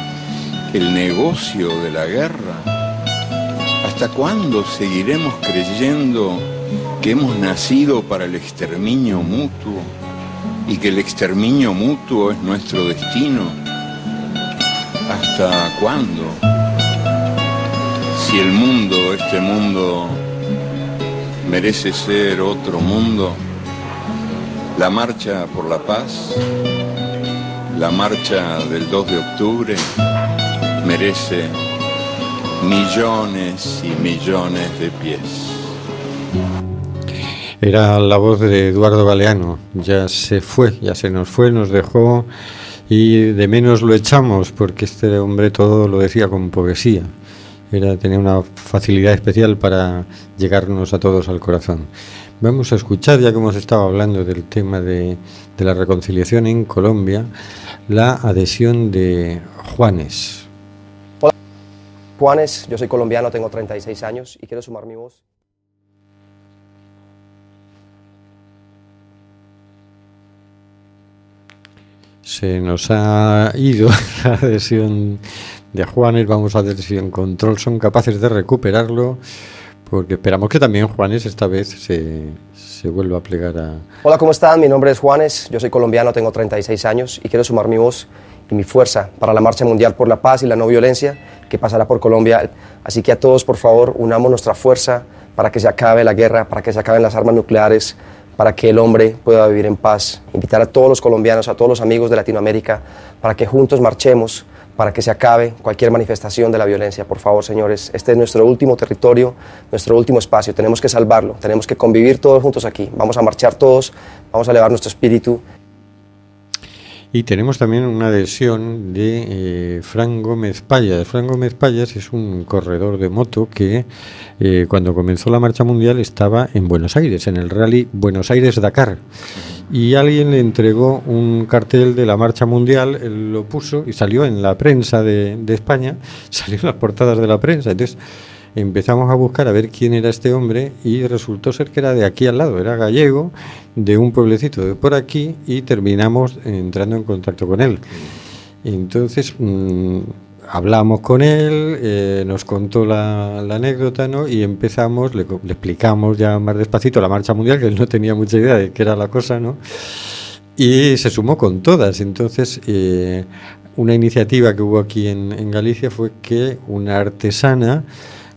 el negocio de la guerra? ¿Hasta cuándo seguiremos creyendo que hemos nacido para el exterminio mutuo y que el exterminio mutuo es nuestro destino? ¿Hasta cuándo? Si el mundo, este mundo, merece ser otro mundo, la marcha por la paz, la marcha del 2 de octubre, merece millones y millones de pies. Era la voz de Eduardo Galeano. Ya se fue, ya se nos fue, nos dejó y de menos lo echamos porque este hombre todo lo decía con poesía. Era, tenía una facilidad especial para llegarnos a todos al corazón. Vamos a escuchar, ya que hemos estado hablando del tema de, de la reconciliación en Colombia, la adhesión de Juanes. Hola, Juanes, yo soy colombiano, tengo 36 años y quiero sumar mi voz. Se nos ha ido <laughs> la adhesión de Juanes. Vamos a ver si en control son capaces de recuperarlo, porque esperamos que también Juanes esta vez se, se vuelva a plegar a... Hola, ¿cómo están? Mi nombre es Juanes, yo soy colombiano, tengo 36 años y quiero sumar mi voz y mi fuerza para la Marcha Mundial por la Paz y la No Violencia que pasará por Colombia. Así que a todos, por favor, unamos nuestra fuerza para que se acabe la guerra, para que se acaben las armas nucleares, para que el hombre pueda vivir en paz. Invitar a todos los colombianos, a todos los amigos de Latinoamérica, para que juntos marchemos, para que se acabe cualquier manifestación de la violencia. Por favor, señores, este es nuestro último territorio, nuestro último espacio. Tenemos que salvarlo, tenemos que convivir todos juntos aquí. Vamos a marchar todos, vamos a elevar nuestro espíritu Y tenemos también una adhesión de eh, Fran Gómez Payas. Fran Gómez Payas es un corredor de moto que eh, cuando comenzó la marcha mundial estaba en Buenos Aires, en el rally Buenos Aires-Dakar. Y alguien le entregó un cartel de la marcha mundial, él lo puso y salió en la prensa de, de España, <laughs> salió en las portadas de la prensa. Entonces empezamos a buscar a ver quién era este hombre y resultó ser que era de aquí al lado, era gallego, de un pueblecito de por aquí y terminamos entrando en contacto con él. Entonces mm, hablamos con él, eh, nos contó la, la anécdota ¿no? y empezamos, le, le explicamos ya más despacito la marcha mundial, que él no tenía mucha idea de qué era la cosa, ¿no? y se sumó con todas. Entonces, eh, una iniciativa que hubo aquí en, en Galicia fue que una artesana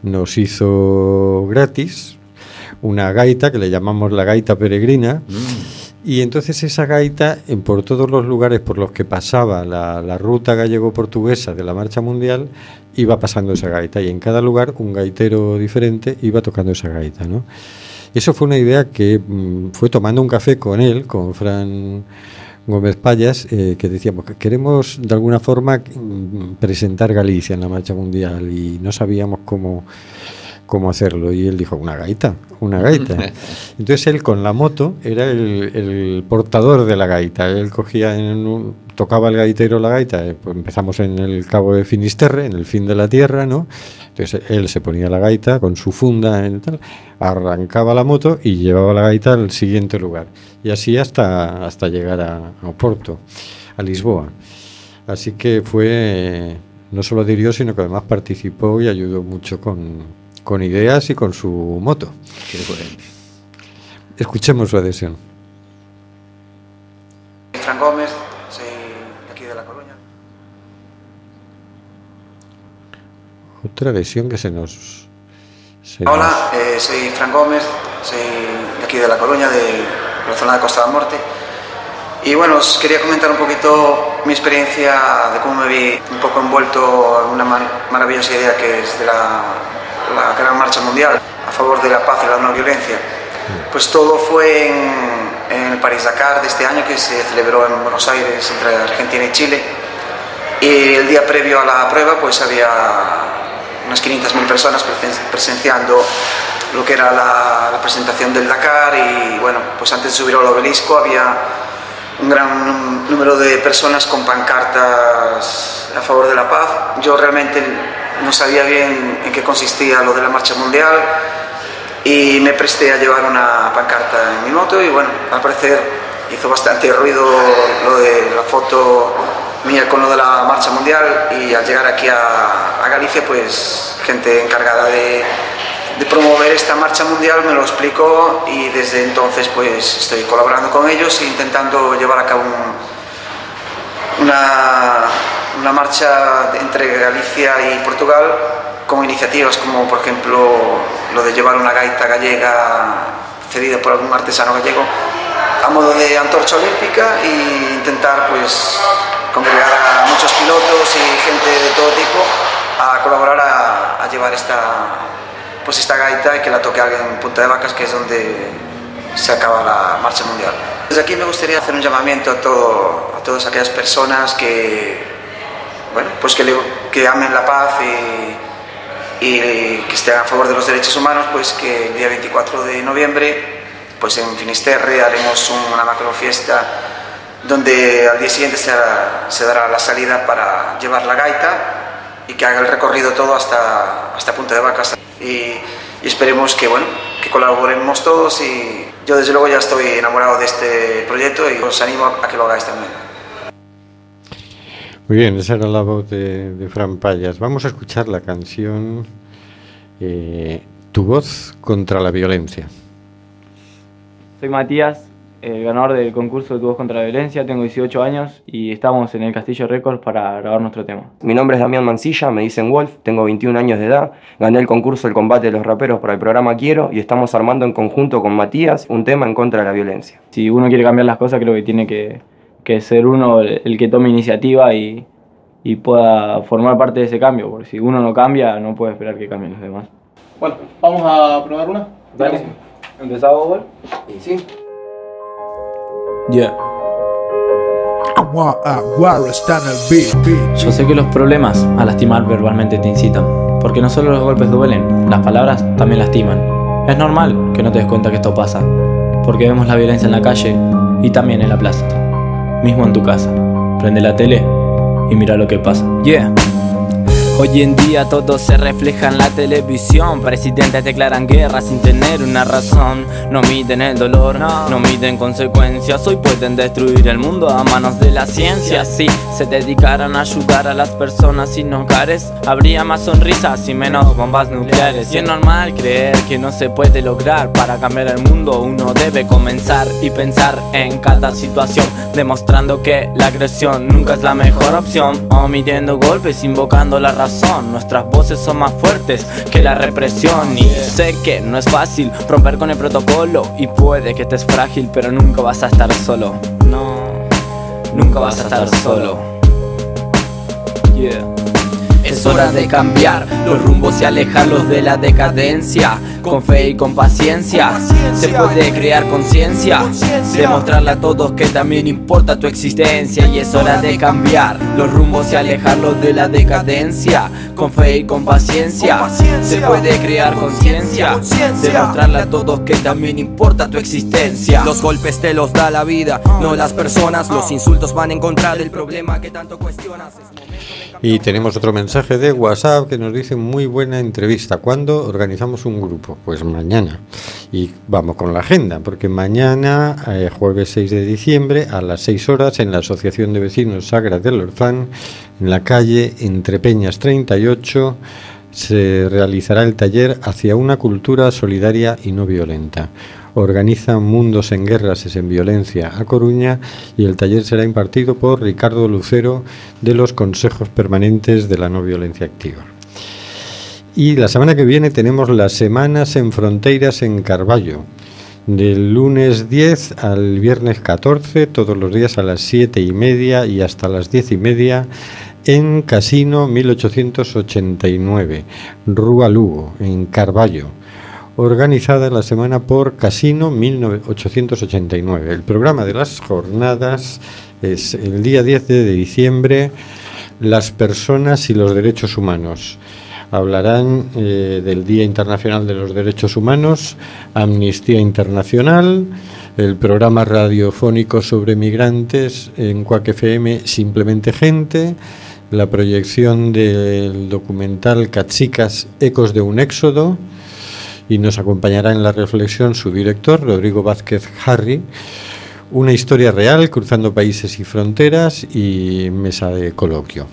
nos hizo gratis una gaita que le llamamos la gaita peregrina. Y entonces esa gaita, en, por todos los lugares por los que pasaba la, la ruta gallego-portuguesa de la marcha mundial, iba pasando esa gaita. Y en cada lugar un gaitero diferente iba tocando esa gaita. ¿no? Eso fue una idea que mm, fue tomando un café con él, con Fran Gómez Payas, eh, que decíamos que queremos de alguna forma mm, presentar Galicia en la marcha mundial y no sabíamos cómo, cómo hacerlo. Y él dijo, una gaita, una gaita. <laughs> Entonces él con la moto era el, el portador de la gaita. Él cogía en un, tocaba el gaitero la gaita, eh, pues empezamos en el cabo de Finisterre, en el fin de la tierra, ¿no? Entonces él se ponía la gaita con su funda en tal, arrancaba la moto y llevaba la gaita al siguiente lugar. Y así hasta, hasta llegar a, a Oporto, a Lisboa. Así que fue, eh, no solo adhirió, sino que además participó y ayudó mucho con, con ideas y con su moto. Escuchemos su adhesión. Fran Gómez, soy de aquí de La Coruña. Otra adhesión que se nos... se Hola, eh, soy Fran Gómez, soy de aquí de La Coruña, de la zona de Costa da Morte. Y bueno, os quería comentar un poquito mi experiencia de cómo me vi un poco envuelto en una mar- maravillosa idea que es de la, la Gran Marcha Mundial a favor de la paz y la no violencia. Pues todo fue en, en el París-Dakar de este año que se celebró en Buenos Aires entre Argentina y Chile. Y el día previo a la prueba pues había unas 500.000 personas presen- presenciando lo que era la, presentación del Dakar y bueno, pues antes de subir al obelisco había un gran número de personas con pancartas a favor de la paz. Yo realmente no sabía bien en qué consistía lo de la marcha mundial y me presté a llevar una pancarta en mi moto y bueno, al parecer hizo bastante ruido lo de la foto con lo de la marcha mundial y al llegar aquí a, Galicia pues gente encargada de, promover esta marcha mundial me lo explicó y desde entonces pues estoy colaborando con ellos e intentando llevar a cabo un- una, una marcha entre Galicia y Portugal con iniciativas como por ejemplo lo de llevar una gaita gallega cedida por algún artesano gallego a modo de antorcha olímpica e intentar pues congregar a muchos pilotos y gente de todo tipo a colaborar a, a llevar esta pues esta gaita y que la toque alguien en Punta de Vacas que es donde se acaba la marcha mundial. Desde aquí me gustaría hacer un llamamiento a, todo, a todas aquellas personas que, bueno, pues que, le- que amen la paz y, y que estén a favor de los derechos humanos, pues que el día 24 de noviembre, pues en Finisterre haremos una macro fiesta donde al día siguiente se, hará- se dará la salida para llevar la gaita y que haga el recorrido todo hasta, hasta Punta de Vacas. Y, y esperemos que, bueno, que colaboremos todos y yo desde luego ya estoy enamorado de este proyecto y os animo a que lo hagáis también. Muy bien, esa era la voz de, de Fran Payas. Vamos a escuchar la canción eh, Tu voz contra la violencia. Soy Matías, el ganador del concurso de Tu voz contra la violencia, tengo 18 años y estamos en el Castillo Records para grabar nuestro tema. Mi nombre es Damián Mancilla, me dicen Wolf, tengo 21 años de edad, gané el concurso El combate de los raperos para el programa Quiero y estamos armando en conjunto con Matías un tema en contra de la violencia. Si uno quiere cambiar las cosas, creo que tiene que, que ser uno el, que tome iniciativa y, y pueda formar parte de ese cambio, porque si uno no cambia, no puede esperar que cambien los demás. Bueno, vamos a probar una. Dale. ¿Empezamos, Wolf? Sí. Yeah. Yo sé que los problemas a lastimar verbalmente te incitan, porque no solo los golpes duelen, las palabras también lastiman. Es normal que no te des cuenta que esto pasa, porque vemos la violencia en la calle y también en la plaza, mismo en tu casa. Prende la tele y mira lo que pasa. Yeah. Hoy en día todo se refleja en la televisión. Presidentes declaran guerra sin tener una razón. No miden el dolor, no, miden consecuencias. Hoy pueden destruir el mundo a manos de la ciencia. Si se dedicaran a ayudar a las personas sin hogares, habría más sonrisas y menos bombas nucleares. Y es normal creer que no se puede lograr. Para cambiar el mundo, uno debe comenzar y pensar en cada situación, demostrando que la agresión nunca es la mejor opción. Omitiendo golpes, invocando la razón. Nuestras voces son más fuertes que la represión. Y sé que no es fácil romper con el protocolo. Y puede que estés frágil, pero nunca vas a estar solo. No, nunca vas a estar solo. Yeah. Es hora de cambiar los rumbos y alejarlos de la decadencia. Con fe y con paciencia se puede crear conciencia. Demostrarle a todos que también importa tu existencia. Y es hora de cambiar los rumbos y alejarlos de la decadencia. Con fe y con paciencia se puede crear conciencia. Demostrarle a todos que también importa tu existencia. Los golpes te los da la vida, no las personas. Los insultos van en contra del problema que tanto cuestionas. Y tenemos otro mensaje de WhatsApp que nos dice muy buena entrevista. ¿Cuándo organizamos un grupo? Pues mañana. Y vamos con la agenda, porque mañana, eh, jueves 6 de diciembre, a las 6 horas, en la Asociación de Vecinos Sagra del Orzán, en la calle Entre Peñas 38, se realizará el taller Hacia una cultura solidaria y no violenta. Organiza Mundos en Guerras es en Violencia a Coruña y el taller será impartido por Ricardo Lucero de los Consejos Permanentes de la No Violencia Activa. Y la semana que viene tenemos las Semanas en Fronteras en Carballo. Del lunes 10 al viernes 14, todos los días a las 7 y media y hasta las 10 y media en Casino 1889, Rúa Lugo, en Carballo organizada la semana por Casino 1889. El programa de las jornadas es el día 10 de diciembre, las personas y los derechos humanos. Hablarán eh, del Día Internacional de los Derechos Humanos, Amnistía Internacional, el programa radiofónico sobre migrantes en Cuac FM, Simplemente Gente, la proyección del documental Cachicas, Ecos de un Éxodo, y nos acompañará en la reflexión su director, Rodrigo Vázquez Harry, una historia real cruzando países y fronteras y mesa de coloquio.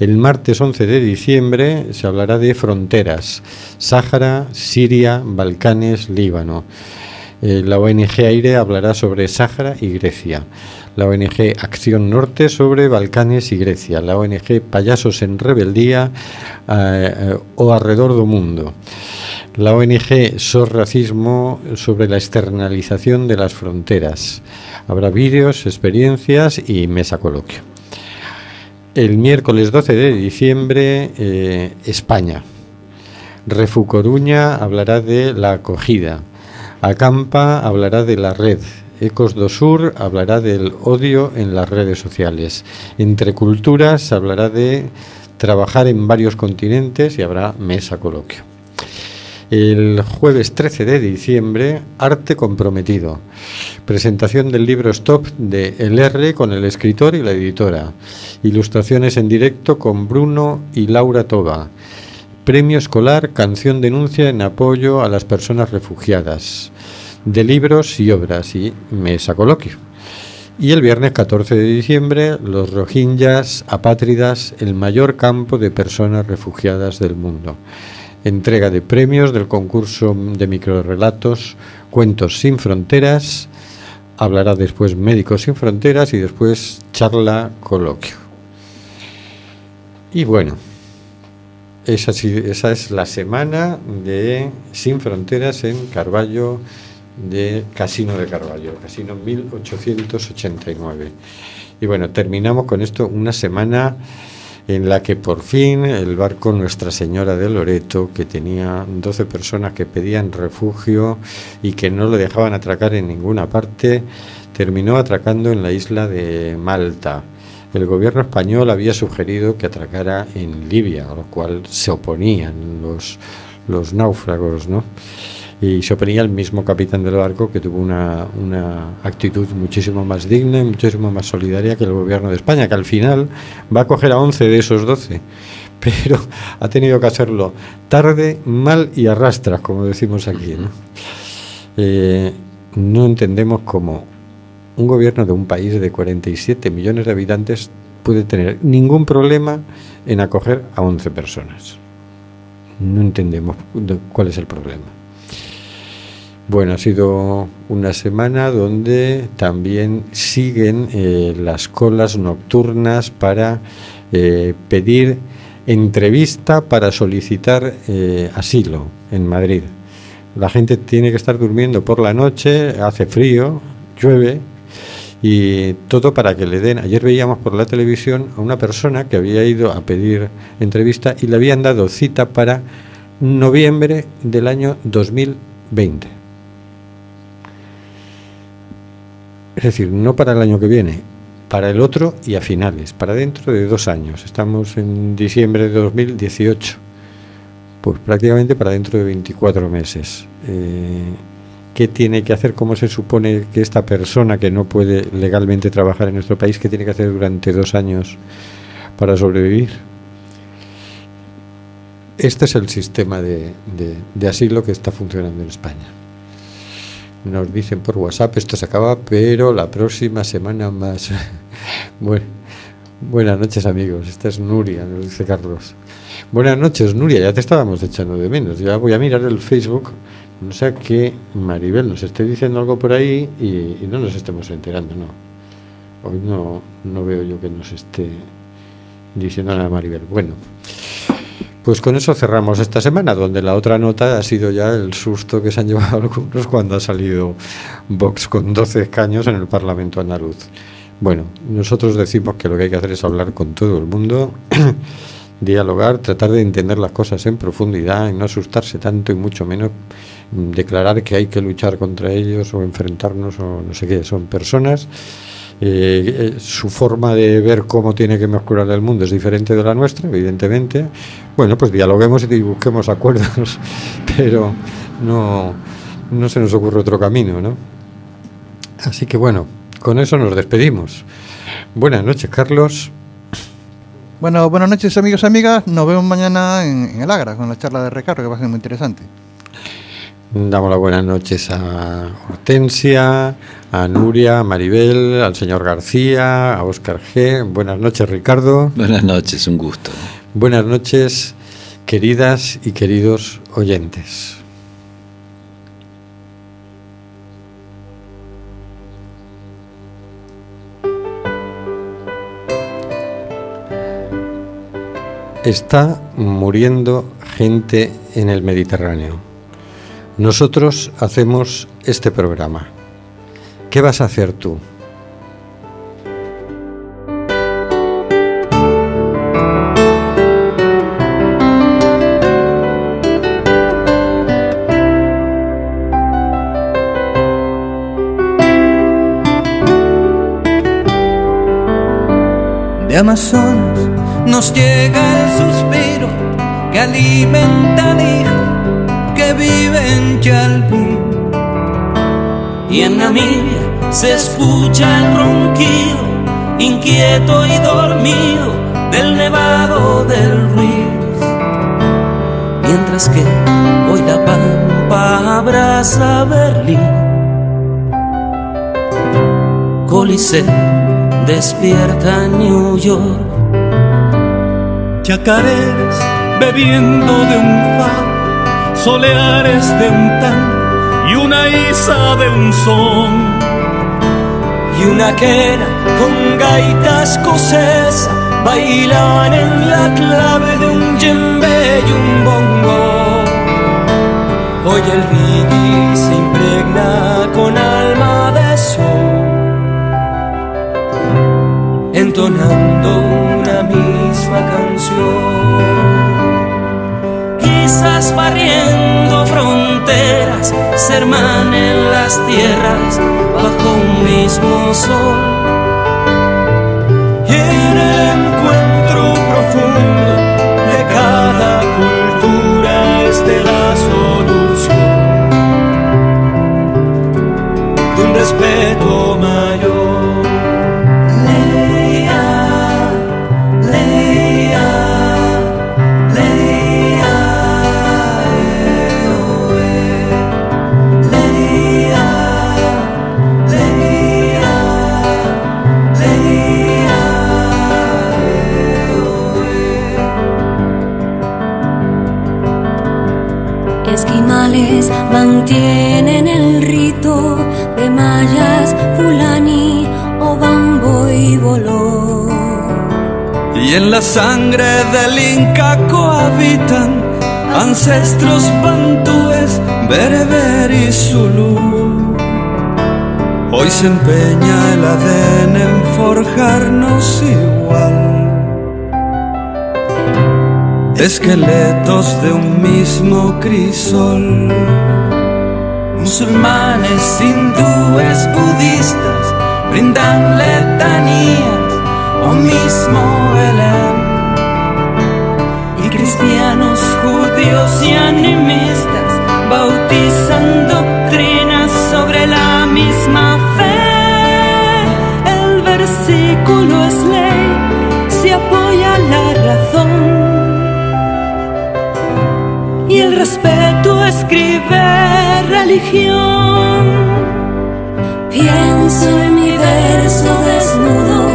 El martes 11 de diciembre se hablará de fronteras, Sáhara, Siria, Balcanes, Líbano. Eh, la ONG Aire hablará sobre Sáhara y Grecia. La ONG Acción Norte sobre Balcanes y Grecia. La ONG Payasos en Rebeldía eh, eh, o Alrededor do Mundo la ONG SOS Racismo sobre la externalización de las fronteras. Habrá vídeos, experiencias y mesa coloquio. El miércoles 12 de diciembre, eh, España. Refu Coruña hablará de la acogida. Acampa hablará de la red. Ecos do Sur hablará del odio en las redes sociales. Entre Culturas hablará de trabajar en varios continentes y habrá mesa coloquio. El jueves 13 de diciembre, Arte Comprometido. Presentación del libro Stop de El R con el escritor y la editora. Ilustraciones en directo con Bruno y Laura Toba. Premio escolar Canción Denuncia en apoyo a las personas refugiadas. De libros y obras y mesa coloquio. Y el viernes 14 de diciembre, los Rohingyas apátridas, el mayor campo de personas refugiadas del mundo. Entrega de premios del concurso de microrelatos Cuentos sin Fronteras. Hablará después Médicos sin Fronteras y después charla coloquio. Y bueno, esa, esa es la semana de Sin Fronteras en Carballo de Casino de Carballo, Casino 1889. Y bueno, terminamos con esto una semana en la que por fin el barco Nuestra Señora de Loreto, que tenía 12 personas que pedían refugio y que no lo dejaban atracar en ninguna parte, terminó atracando en la isla de Malta. El gobierno español había sugerido que atracara en Libia, a lo cual se oponían los, los náufragos, ¿no? Y oponía el mismo capitán del barco que tuvo una, actitud muchísimo más digna y muchísimo más solidaria que el gobierno de España, que al final va a coger a 11 de esos 12, <laughs> pero ha tenido que hacerlo tarde, mal y arrastras, como decimos aquí. ¿no? Eh, no entendemos cómo un gobierno de un país de 47 millones de habitantes puede tener ningún problema en acoger a 11 personas. No entendemos de- cuál es el problema. Bueno, ha sido una semana donde también siguen eh, las colas nocturnas para eh, pedir entrevista para solicitar eh, asilo en Madrid. La gente tiene que estar durmiendo por la noche, hace frío, llueve y todo para que le den. Ayer veíamos por la televisión a una persona que había ido a pedir entrevista y le habían dado cita para noviembre del año 2020. Es decir, no para el año que viene, para el otro y a finales, para dentro de dos años. Estamos en diciembre de 2018, pues prácticamente para dentro de 24 meses. Eh, ¿Qué tiene que hacer? ¿Cómo se supone que esta persona que no puede legalmente trabajar en nuestro país, qué tiene que hacer durante dos años para sobrevivir? Este es el sistema de, asilo que está funcionando en España. Nos dicen por WhatsApp, esto se acaba, pero la próxima semana más. <laughs> buenas noches amigos, esta es Nuria, nos dice Carlos. Buenas noches Nuria, ya te estábamos echando de menos. Ya voy a mirar el Facebook, no sea que Maribel nos esté diciendo algo por ahí y, y no nos estemos enterando, no. Hoy no, no veo yo que nos esté diciendo nada Maribel. Bueno, pues con eso cerramos esta semana, donde la otra nota ha sido ya el susto que se han llevado <laughs> algunos cuando ha salido Vox con 12 escaños en el Parlamento andaluz. Bueno, nosotros decimos que lo que hay que hacer es hablar con todo el mundo, <clears throat> dialogar, tratar de entender las cosas en profundidad y no asustarse tanto y mucho menos mm, declarar que hay que luchar contra ellos o enfrentarnos o no sé qué. Son personas eh, eh, su forma de ver cómo tiene que mejorar el mundo es diferente de la nuestra, evidentemente. Bueno, pues dialoguemos y busquemos acuerdos, <laughs> pero no, no se nos ocurre otro camino, ¿no? Así que bueno, con eso nos despedimos. Buenas noches, Carlos. Bueno, buenas noches amigos y amigas. Nos vemos mañana en, en el Agra con la charla de Ricardo que va a ser muy interesante. Damos las buenas noches a Hortensia, a Nuria, a Maribel, al señor García, a Óscar G. Buenas noches, Ricardo. Buenas noches, un gusto. Buenas noches, queridas y queridos oyentes. Está muriendo gente en el Mediterráneo. Nosotros hacemos este programa. ¿Qué vas a hacer tú? De Amazonas nos llega el suspiro que alimenta Y en Namibia se escucha el ronquido, inquieto y dormido, del nevado del Ruiz. Mientras que hoy la pampa abraza Berlín. Se despierta New York. Chacareras bebiendo de un far, soleares de un tan y una isa de un son. Y una quena con gaita escocesa bailan en la clave de un djembe y un bongo. Hoy el reggae se impregna con alma de sol, entonando una misma canción. Quizás barriendo fronteras, se hermanen las tierras bajo un mismo sol. Y mantienen el rito de mayas, fulani, obambo y boló. Y en la sangre del Inca cohabitan ancestros bantúes, bereber y zulú. Hoy se empeña el ADN en forjarnos igual. Esqueletos de un mismo crisol. Musulmanes, hindúes, budistas brindan letanías o mismo Belén. Y cristianos, judíos y animistas bautizan doctrinas sobre la misma fe. El versículo es ley, se apoya la el respeto escribe religión. Pienso en mi verso desnudo.